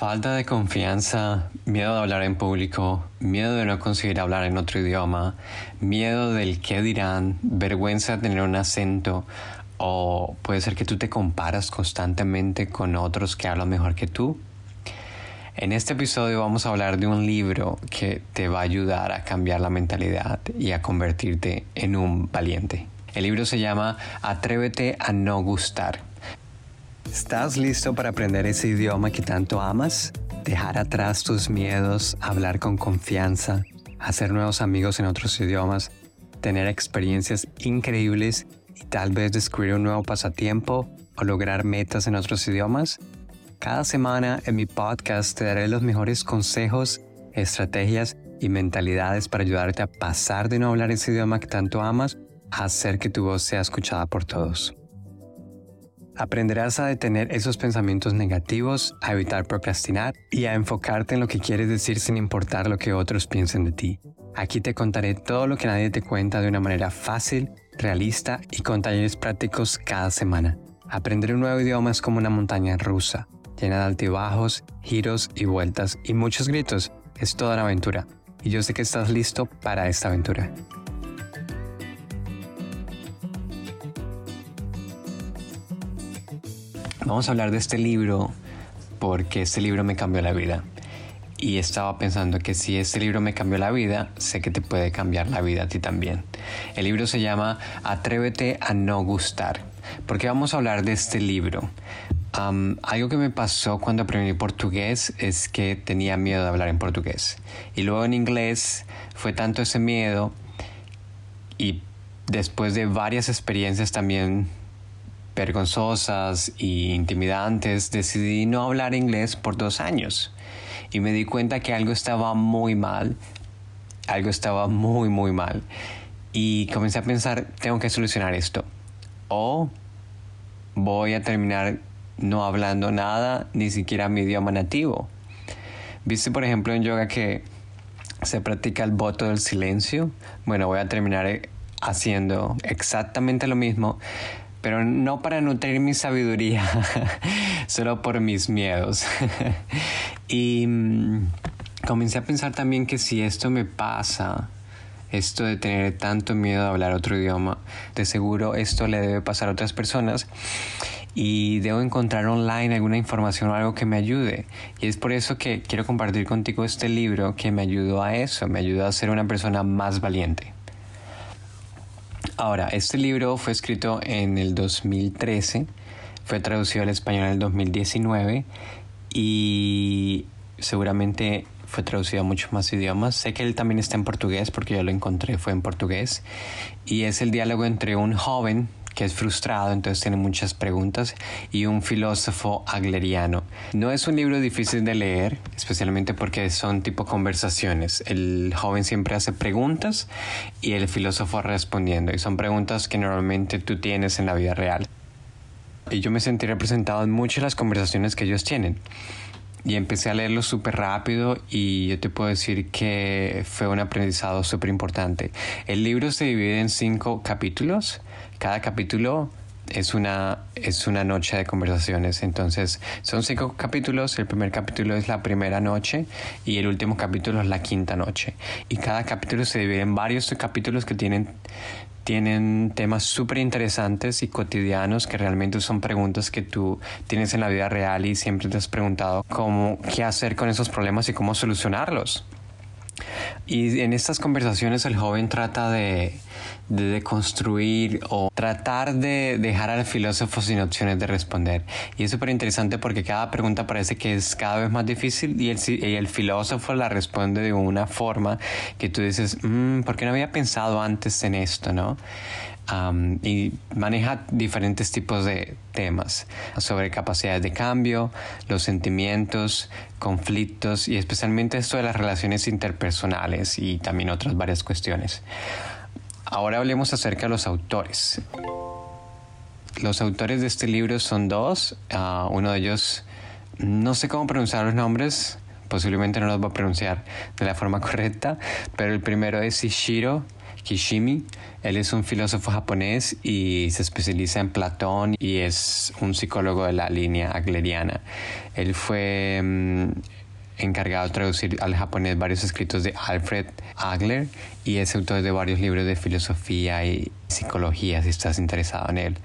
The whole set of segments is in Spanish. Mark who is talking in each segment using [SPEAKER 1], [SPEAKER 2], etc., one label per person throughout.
[SPEAKER 1] Falta de confianza, miedo de hablar en público, miedo de no conseguir hablar en otro idioma, miedo del qué dirán, vergüenza de tener un acento o puede ser que tú te comparas constantemente con otros que hablan mejor que tú. En este episodio vamos a hablar de un libro que te va a ayudar a cambiar la mentalidad y a convertirte en un valiente. El libro se llama Atrévete a no gustar ¿Estás listo para aprender ese idioma que tanto amas? Dejar atrás tus miedos, hablar con confianza, hacer nuevos amigos en otros idiomas, tener experiencias increíbles y tal vez descubrir un nuevo pasatiempo o lograr metas en otros idiomas? Cada semana en mi podcast te daré los mejores consejos, estrategias y mentalidades para ayudarte a pasar de no hablar ese idioma que tanto amas a hacer que tu voz sea escuchada por todos. Aprenderás a detener esos pensamientos negativos, a evitar procrastinar y a enfocarte en lo que quieres decir sin importar lo que otros piensen de ti. Aquí te contaré todo lo que nadie te cuenta de una manera fácil, realista y con talleres prácticos cada semana. Aprender un nuevo idioma es como una montaña rusa, llena de altibajos, giros y vueltas y muchos gritos. Es toda una aventura. Y yo sé que estás listo para esta aventura. Vamos a hablar de este libro porque este libro me cambió la vida. Y estaba pensando que si este libro me cambió la vida, sé que te puede cambiar la vida a ti también. El libro se llama Atrévete a no gustar. ¿Por qué vamos a hablar de este libro? algo que me pasó cuando aprendí portugués es que tenía miedo de hablar en portugués. Y luego en inglés fue tanto ese miedo y después de varias experiencias también vergonzosas y intimidantes, decidí no hablar inglés por dos años y me di cuenta que algo estaba muy mal, algo estaba muy, muy mal. Y comencé a pensar, tengo que solucionar esto. O voy a terminar no hablando nada, ni siquiera mi idioma nativo. Viste, por ejemplo, en yoga que se practica el voto del silencio. Bueno, voy a terminar haciendo exactamente lo mismo, pero no para nutrir mi sabiduría, solo por mis miedos. y mm, comencé a pensar también que si esto me pasa, esto de tener tanto miedo de hablar otro idioma, de seguro esto le debe pasar a otras personas y debo encontrar online alguna información o algo que me ayude. Y es por eso que quiero compartir contigo este libro que me ayudó a eso, me ayudó a ser una persona más valiente. Ahora, este libro fue escrito en el 2013, fue traducido al español en el 2019 y seguramente fue traducido a muchos más idiomas. Sé que él también está en portugués porque yo lo encontré, fue en portugués. Y es el diálogo entre un joven que es frustrado, entonces tiene muchas preguntas, y un filósofo agleriano. No es un libro difícil de leer, especialmente porque son tipo conversaciones. El joven siempre hace preguntas y el filósofo respondiendo, y son preguntas que normalmente tú tienes en la vida real. Y yo me sentí representado en muchas de las conversaciones que ellos tienen y empecé a leerlo súper rápido y yo te puedo decir que fue un aprendizado súper importante. El libro se divide en cinco capítulos cada capítulo es una, es una noche de conversaciones. Entonces, son cinco capítulos. El primer capítulo es la primera noche y el último capítulo es la quinta noche. Y cada capítulo se divide en varios capítulos que tienen, tienen temas súper interesantes y cotidianos que realmente son preguntas que tú tienes en la vida real y siempre te has preguntado cómo, qué hacer con esos problemas y cómo solucionarlos. Y en estas conversaciones el joven trata de, de construir o tratar de dejar al filósofo sin opciones de responder. Y es súper interesante porque cada pregunta parece que es cada vez más difícil y el, y el filósofo la responde de una forma que tú dices, mm, ¿por qué no había pensado antes en esto? ¿no? Y maneja diferentes tipos de temas sobre capacidades de cambio, los sentimientos, conflictos y especialmente esto de las relaciones interpersonales y también otras varias cuestiones. Ahora hablemos acerca de los autores. Los autores de este libro son dos. Ah, uno de ellos, no sé cómo pronunciar los nombres, posiblemente no los va a pronunciar de la forma correcta, pero el primero es Ishiro Kishimi. Él es un filósofo japonés y se especializa en Platón y es un psicólogo de la línea agleriana. Él fue mm, encargado de traducir al japonés varios escritos de Alfred Agler y es autor de varios libros de filosofía y psicología si estás interesado en él.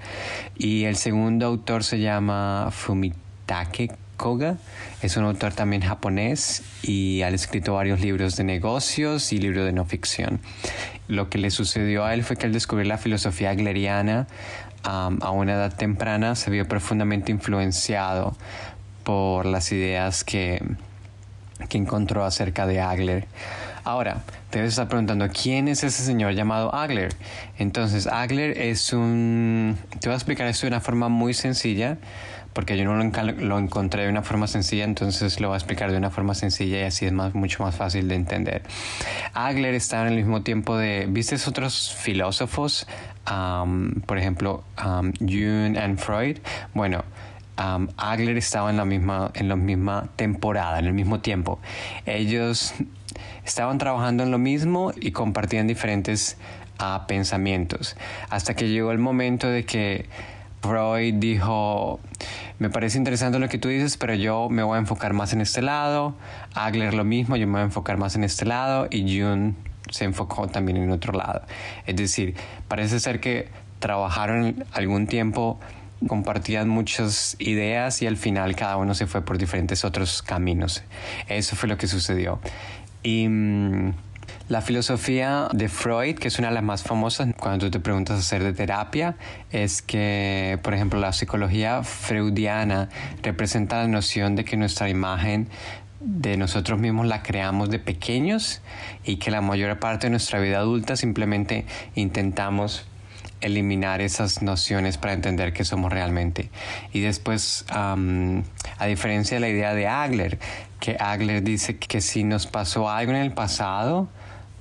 [SPEAKER 1] Y el segundo autor se llama Fumitake Koga. Es un autor también japonés y ha escrito varios libros de negocios y libros de no ficción. Lo que le sucedió a él fue que al descubrir la filosofía agleriana a una edad temprana se vio profundamente influenciado por las ideas que, que encontró acerca de Agler. Ahora, te debes estar preguntando, ¿quién es ese señor llamado Agler? Entonces, Agler es un... Te voy a explicar esto de una forma muy sencilla porque yo no lo, encontré de una forma sencilla, entonces lo voy a explicar de una forma sencilla y así es más, mucho más fácil de entender. Agler está en el mismo tiempo de, ¿viste otros filósofos? por ejemplo, um, Jung y Freud. Bueno, um, Agler estaba en la misma en la misma temporada, en el mismo tiempo. Ellos estaban trabajando en lo mismo y compartían diferentes uh, pensamientos, hasta que llegó el momento de que Freud dijo, me parece interesante lo que tú dices, pero yo me voy a enfocar más en este lado. Agler lo mismo, yo me voy a enfocar más en este lado. Y Jung se enfocó también en otro lado. Es decir, parece ser que trabajaron algún tiempo, compartían muchas ideas y al final cada uno se fue por diferentes otros caminos. Eso fue lo que sucedió. Y mm, la filosofía de Freud, que es una de las más famosas cuando tú te preguntas hacer de terapia, es que, por ejemplo, la psicología freudiana representa la noción de que nuestra imagen de nosotros mismos la creamos de pequeños y que la mayor parte de nuestra vida adulta simplemente intentamos eliminar esas nociones para entender qué somos realmente. Y después, a diferencia de la idea de Agler, que Agler dice que si nos pasó algo en el pasado,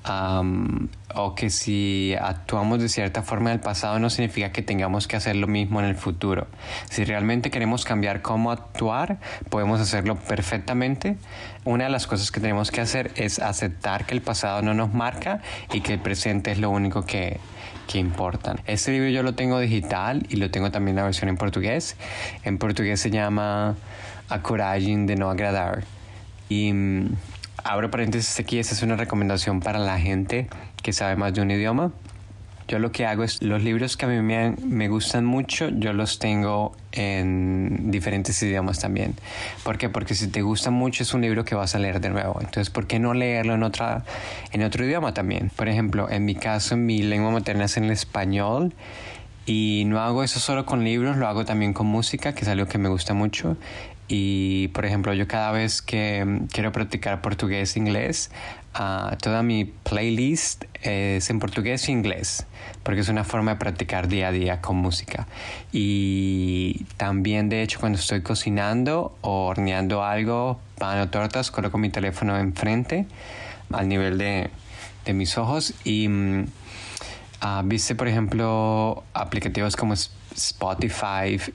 [SPEAKER 1] o que si actuamos de cierta forma en el pasado no significa que tengamos que hacer lo mismo en el futuro. Si realmente queremos cambiar cómo actuar, podemos hacerlo perfectamente. Una de las cosas que tenemos que hacer es aceptar que el pasado no nos marca y que el presente es lo único que, que importa. Este libro yo lo tengo digital y lo tengo también la versión en portugués. En portugués se llama A Coragem de No Agradar. Y mm, abro paréntesis aquí, esta es una recomendación para la gente que sabe más de un idioma. Yo lo que hago es los libros que a mí me, me, gustan mucho, yo los tengo en diferentes idiomas también. ¿Por qué? Porque si te gusta mucho es un libro que vas a leer de nuevo. Entonces, ¿por qué no leerlo en, otra, en otro idioma también? Por ejemplo, en mi caso, mi lengua materna es en el español. Y no hago eso solo con libros, lo hago también con música, que es algo que me gusta mucho. Y por ejemplo, yo cada vez que mm, quiero practicar portugués e inglés, uh, toda mi playlist es en portugués e inglés, porque es una forma de practicar día a día con música. Y también, de hecho, cuando estoy cocinando o horneando algo, pan o tortas, coloco mi teléfono enfrente, al nivel de, de mis ojos. Y uh, viste, por ejemplo, aplicativos como Spotify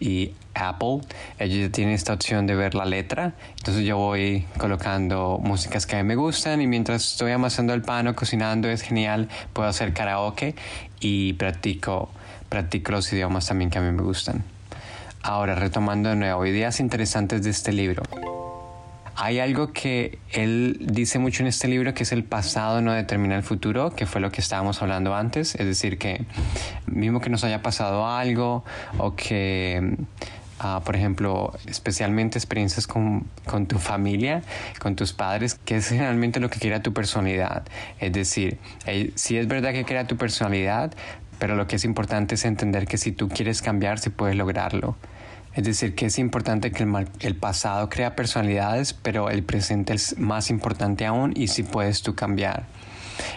[SPEAKER 1] y Apple, ellos tienen esta opción de ver la letra. Entonces yo voy colocando músicas que a mí me gustan y mientras estoy amasando el pan o cocinando es genial, puedo hacer karaoke y practico, practico los idiomas también que a mí me gustan. Ahora, retomando de nuevo, ideas interesantes de este libro. Hay algo que él dice mucho en este libro que es el pasado no determina el futuro, que fue lo que estábamos hablando antes, es decir, que mismo que nos haya pasado algo o que Uh, por ejemplo, especialmente experiencias con, con, tu familia, con tus padres, que es generalmente lo que crea tu personalidad. Es decir, eh, si es verdad que crea tu personalidad, pero lo que es importante es entender que si tú quieres cambiar, si puedes lograrlo. Es decir, que es importante que el, pasado crea personalidades, pero el presente es más importante aún y si puedes tú cambiar.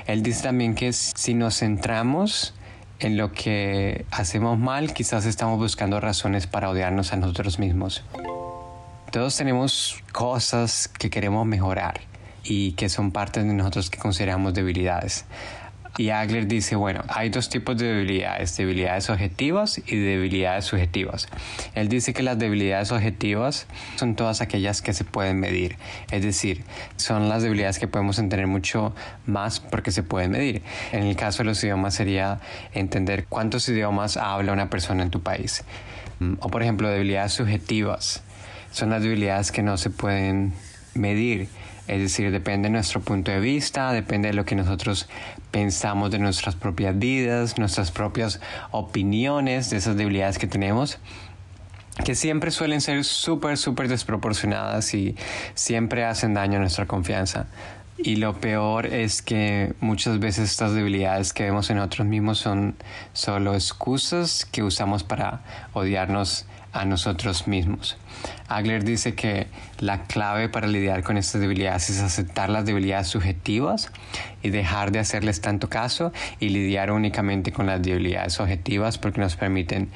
[SPEAKER 1] Él dice también que si nos centramos en lo que hacemos mal, quizás estamos buscando razones para odiarnos a nosotros mismos. Todos tenemos cosas que queremos mejorar y que son partes de nosotros que consideramos debilidades. Y Agler dice, bueno, hay dos tipos de debilidades, debilidades objetivas y debilidades subjetivas. Él dice que las debilidades objetivas son todas aquellas que se pueden medir, es decir, son las debilidades que podemos entender mucho más porque se pueden medir. En el caso de los idiomas sería entender cuántos idiomas habla una persona en tu país. Mm, o por ejemplo, debilidades subjetivas son las debilidades que no se pueden medir es decir, depende de nuestro punto de vista, depende de lo que nosotros pensamos de nuestras propias vidas, nuestras propias opiniones, de esas debilidades que tenemos que siempre suelen ser súper, súper desproporcionadas y siempre hacen daño a nuestra confianza. Y lo peor es que muchas veces estas debilidades que vemos en nosotros mismos son solo excusas que usamos para odiarnos a nosotros mismos. Agler dice que la clave para lidiar con estas debilidades es aceptar las debilidades subjetivas y dejar de hacerles tanto caso y lidiar únicamente con las debilidades objetivas porque nos permiten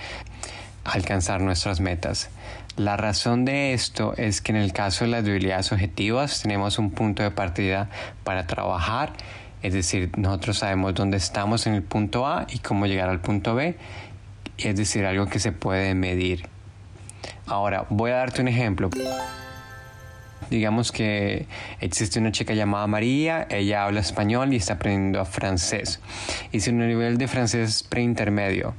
[SPEAKER 1] alcanzar nuestras metas. La razón de esto es que en el caso de las debilidades objetivas tenemos un punto de partida para trabajar, es decir, nosotros sabemos dónde estamos en el punto A y cómo llegar al punto B, es decir, algo que se puede medir. Ahora, voy a darte un ejemplo. Digamos que existe una chica llamada María, ella habla español y está aprendiendo francés. Y si un nivel de francés preintermedio.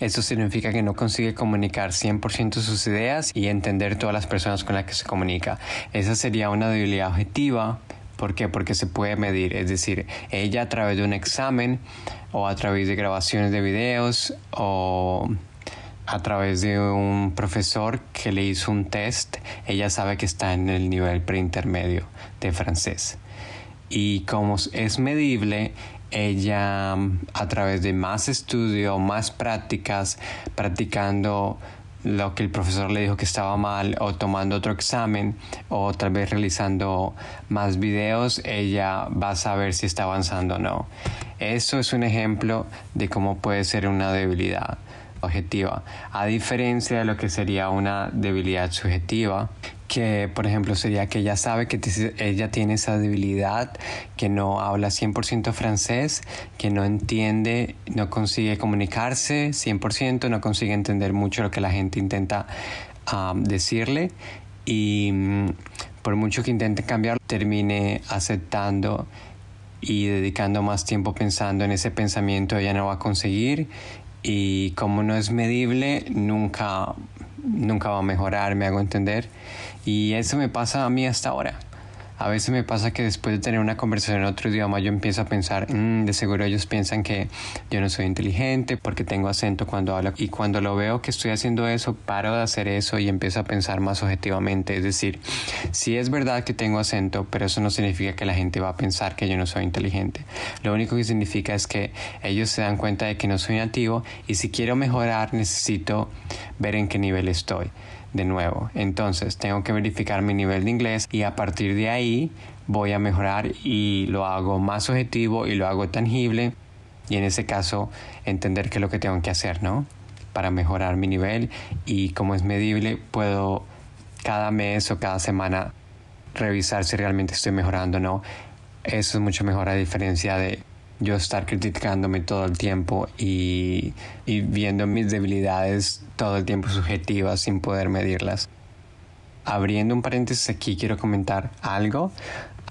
[SPEAKER 1] Eso significa que no consigue comunicar 100% sus ideas y entender todas las personas con las que se comunica. Esa sería una debilidad objetiva. ¿Por qué? Porque se puede medir. Es decir, ella a través de un examen o a través de grabaciones de videos o a través de un profesor que le hizo un test, ella sabe que está en el nivel preintermedio de francés. Y como es medible, ella a través de más estudio, más prácticas, practicando lo que el profesor le dijo que estaba mal o tomando otro examen o tal vez realizando más videos, ella va a saber si está avanzando o no. Eso es un ejemplo de cómo puede ser una debilidad objetiva, a diferencia de lo que sería una debilidad subjetiva, que por ejemplo sería que ella sabe que ella tiene esa debilidad, que no habla 100% francés, que no entiende, no consigue comunicarse 100%, no consigue entender mucho lo que la gente intenta decirle y mm, por mucho que intente cambiar, termine aceptando y dedicando más tiempo pensando en ese pensamiento, ella no va a conseguir y como no es medible, nunca, nunca va a mejorar, me hago entender. Y eso me pasa a mí hasta ahora. A veces me pasa que después de tener una conversación en otro idioma yo empiezo a pensar, mm, de seguro ellos piensan que yo no soy inteligente porque tengo acento cuando hablo. Y cuando lo veo que estoy haciendo eso, paro de hacer eso y empiezo a pensar más objetivamente. Es decir, sí es verdad que tengo acento, pero eso no significa que la gente va a pensar que yo no soy inteligente. Lo único que significa es que ellos se dan cuenta de que no soy nativo y si quiero mejorar necesito ver en qué nivel estoy de nuevo. Entonces tengo que verificar mi nivel de inglés y a partir de ahí voy a mejorar y lo hago más objetivo y lo hago tangible y en ese caso entender qué es lo que tengo que hacer, ¿no? Para mejorar mi nivel y como es medible puedo cada mes o cada semana revisar si realmente estoy mejorando o no. Eso es mucho mejor a diferencia de yo estar criticándome todo el tiempo y, viendo mis debilidades todo el tiempo subjetivas sin poder medirlas. Abriendo un paréntesis aquí quiero comentar algo.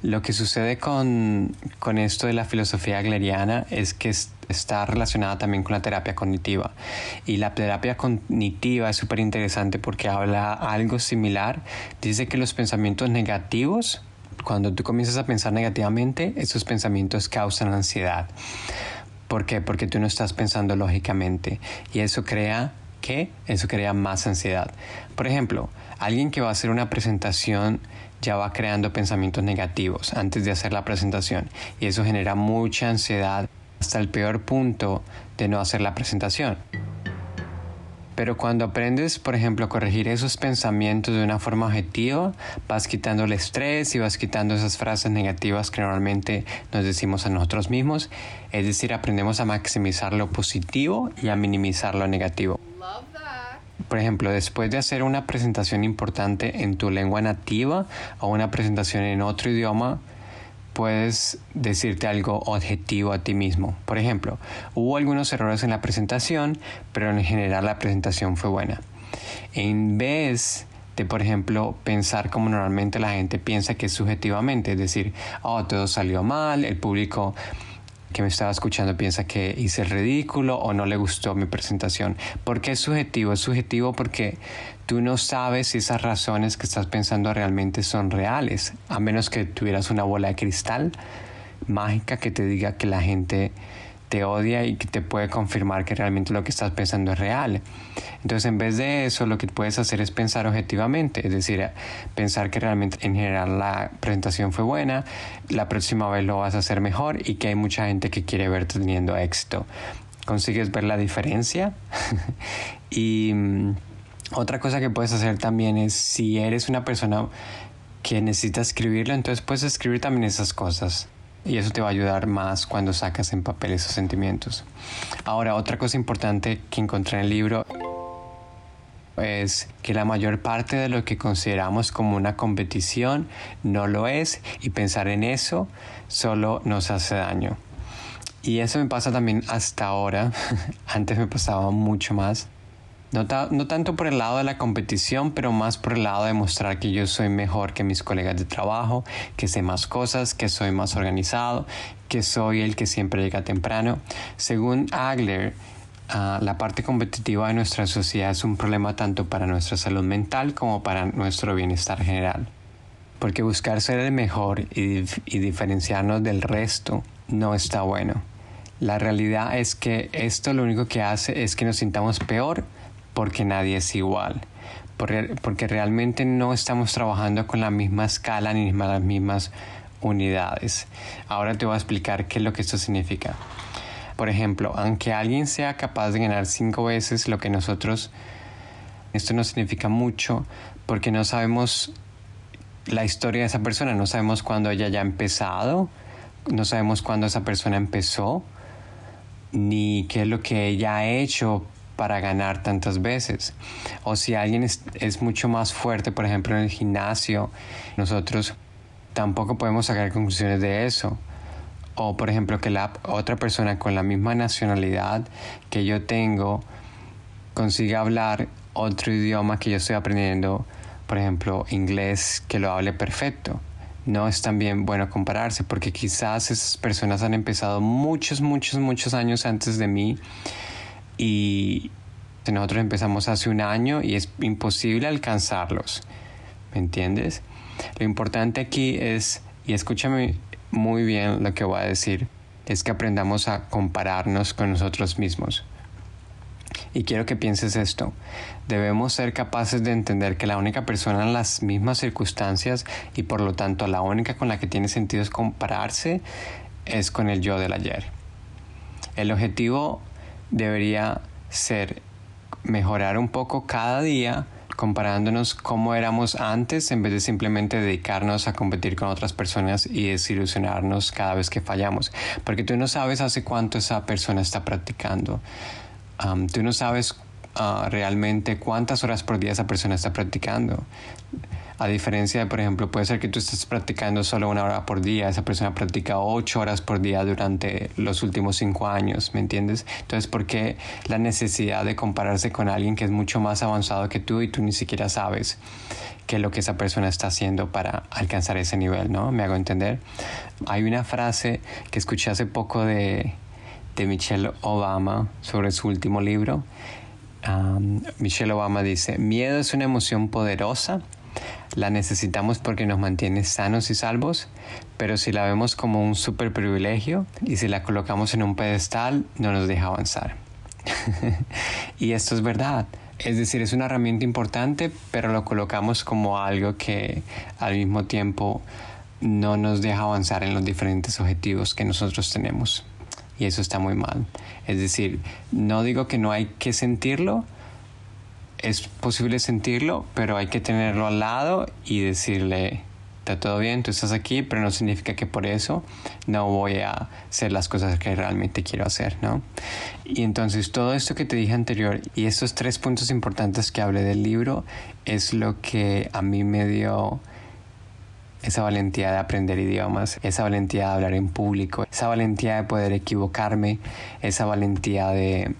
[SPEAKER 1] Lo que sucede con, con esto de la filosofía agleriana es que está relacionada también con la terapia cognitiva. Y la terapia cognitiva es súper interesante porque habla algo similar. Dice que los pensamientos negativos cuando tú comienzas a pensar negativamente, esos pensamientos causan ansiedad. ¿Por qué? Porque tú no estás pensando lógicamente y eso crea ¿qué? Eso crea más ansiedad. Por ejemplo, alguien que va a hacer una presentación ya va creando pensamientos negativos antes de hacer la presentación y eso genera mucha ansiedad hasta el peor punto de no hacer la presentación. Pero cuando aprendes, por ejemplo, a corregir esos pensamientos de una forma objetiva, vas quitando el estrés y vas quitando esas frases negativas que normalmente nos decimos a nosotros mismos. Es decir, aprendemos a maximizar lo positivo y a minimizar lo negativo. Por ejemplo, después de hacer una presentación importante en tu lengua nativa o una presentación en otro idioma, puedes decirte algo objetivo a ti mismo. Por ejemplo, hubo algunos errores en la presentación, pero en general la presentación fue buena. En vez de, por ejemplo, pensar como normalmente la gente piensa que es subjetivamente, es decir, oh, todo salió mal, el público que me estaba escuchando piensa que hice el ridículo o no le gustó mi presentación. ¿Por qué es subjetivo? Es subjetivo porque tú no sabes si esas razones que estás pensando realmente son reales, a menos que tuvieras una bola de cristal mágica que te diga que la gente te odia y que te puede confirmar que realmente lo que estás pensando es real. Entonces, en vez de eso, lo que puedes hacer es pensar objetivamente, es decir, pensar que realmente en general la presentación fue buena, la próxima vez lo vas a hacer mejor y que hay mucha gente que quiere verte teniendo éxito. ¿Consigues ver la diferencia? y mm, otra cosa que puedes hacer también es si eres una persona que necesita escribirlo, entonces puedes escribir también esas cosas y eso te va a ayudar más cuando sacas en papel esos sentimientos. Ahora, otra cosa importante que encontré en el libro es que la mayor parte de lo que consideramos como una competición no lo es y pensar en eso solo nos hace daño. Y eso me pasa también hasta ahora, antes me pasaba mucho más no, tanto por el lado de la competición, pero más por el lado de mostrar que yo soy mejor que mis colegas de trabajo, que sé más cosas, que soy más organizado, que soy el que siempre llega temprano. Según Agler, ah, la parte competitiva de nuestra sociedad es un problema tanto para nuestra salud mental como para nuestro bienestar general. Porque buscar ser el mejor y, y diferenciarnos del resto no está bueno. La realidad es que esto lo único que hace es que nos sintamos peor porque nadie es igual, porque, realmente no estamos trabajando con la misma escala ni las mismas unidades. Ahora te voy a explicar qué es lo que esto significa. Por ejemplo, aunque alguien sea capaz de ganar cinco veces lo que nosotros, esto no significa mucho porque no sabemos la historia de esa persona, no sabemos cuándo ella ya ha empezado, no sabemos cuándo esa persona empezó, ni qué es lo que ella ha hecho para ganar tantas veces. O si alguien es, mucho más fuerte, por ejemplo, en el gimnasio, nosotros tampoco podemos sacar conclusiones de eso. O por ejemplo que la otra persona con la misma nacionalidad que yo tengo consiga hablar otro idioma que yo estoy aprendiendo, por ejemplo inglés, que lo hable perfecto. No es también bueno compararse porque quizás esas personas han empezado muchos, muchos, muchos años antes de mí y nosotros empezamos hace un año y es imposible alcanzarlos. ¿Me entiendes? Lo importante aquí es, y escúchame muy bien lo que voy a decir, es que aprendamos a compararnos con nosotros mismos. Y quiero que pienses esto. Debemos ser capaces de entender que la única persona en las mismas circunstancias y por lo tanto la única con la que tiene sentido es compararse es con el yo del ayer. El objetivo debería ser mejorar un poco cada día comparándonos cómo éramos antes en vez de simplemente dedicarnos a competir con otras personas y desilusionarnos cada vez que fallamos. Porque tú no sabes hace cuánto esa persona está practicando. tú no sabes ah, realmente cuántas horas por día esa persona está practicando. A diferencia de, por ejemplo, puede ser que tú estés practicando solo una hora por día, esa persona practica ocho horas por día durante los últimos cinco años, ¿me entiendes? Entonces, ¿por qué la necesidad de compararse con alguien que es mucho más avanzado que tú y tú ni siquiera sabes qué es lo que esa persona está haciendo para alcanzar ese nivel, ¿no? ¿Me hago entender? Hay una frase que escuché hace poco de, de Michelle Obama sobre su último libro. Michelle Obama dice, miedo es una emoción poderosa la necesitamos porque nos mantiene sanos y salvos, pero si la vemos como un super privilegio y si la colocamos en un pedestal, no nos deja avanzar. y esto es verdad. Es decir, es una herramienta importante, pero lo colocamos como algo que al mismo tiempo no nos deja avanzar en los diferentes objetivos que nosotros tenemos. Y eso está muy mal. Es decir, no digo que no hay que sentirlo, es posible sentirlo, pero hay que tenerlo al lado y decirle, está todo bien, tú estás aquí, pero no significa que por eso no voy a hacer las cosas que realmente quiero hacer, ¿no? Y entonces todo esto que te dije anterior y estos tres puntos importantes que hablé del libro es lo que a mí me dio esa valentía de aprender idiomas, esa valentía de hablar en público, esa valentía de poder equivocarme, esa valentía de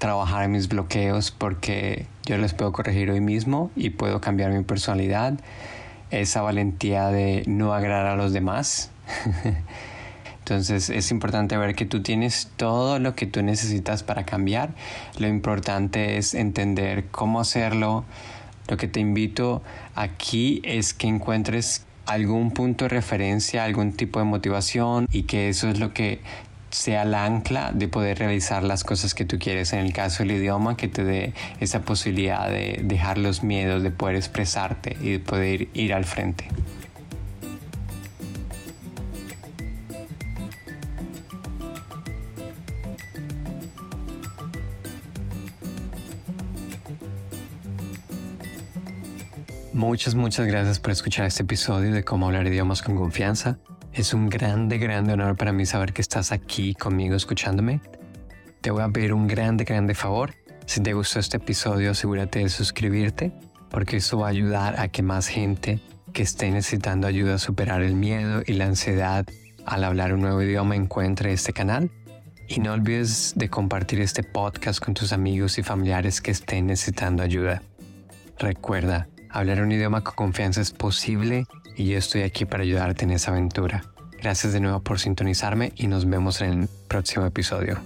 [SPEAKER 1] trabajar en mis bloqueos porque yo los puedo corregir hoy mismo y puedo cambiar mi personalidad, esa valentía de no agradar a los demás. Entonces es importante ver que tú tienes todo lo que tú necesitas para cambiar. Lo importante es entender cómo hacerlo. Lo que te invito aquí es que encuentres algún punto de referencia, algún tipo de motivación y que eso es lo que sea la ancla de poder realizar las cosas que tú quieres. En el caso del idioma, que te dé esa posibilidad de dejar los miedos, de poder expresarte y de poder ir al frente. Muchas, muchas gracias por escuchar este episodio de cómo hablar idiomas con confianza. Es un grande, grande honor para mí saber que estás aquí conmigo escuchándome. Te voy a pedir un grande, grande favor. Si te gustó este episodio, asegúrate de suscribirte, porque eso va a ayudar a que más gente que esté necesitando ayuda a superar el miedo y la ansiedad al hablar un nuevo idioma encuentre este canal. Y no olvides de compartir este podcast con tus amigos y familiares que estén necesitando ayuda. Recuerda, hablar un idioma con confianza es posible y yo estoy aquí para ayudarte en esa aventura. Gracias de nuevo por sintonizarme y nos vemos en el próximo episodio.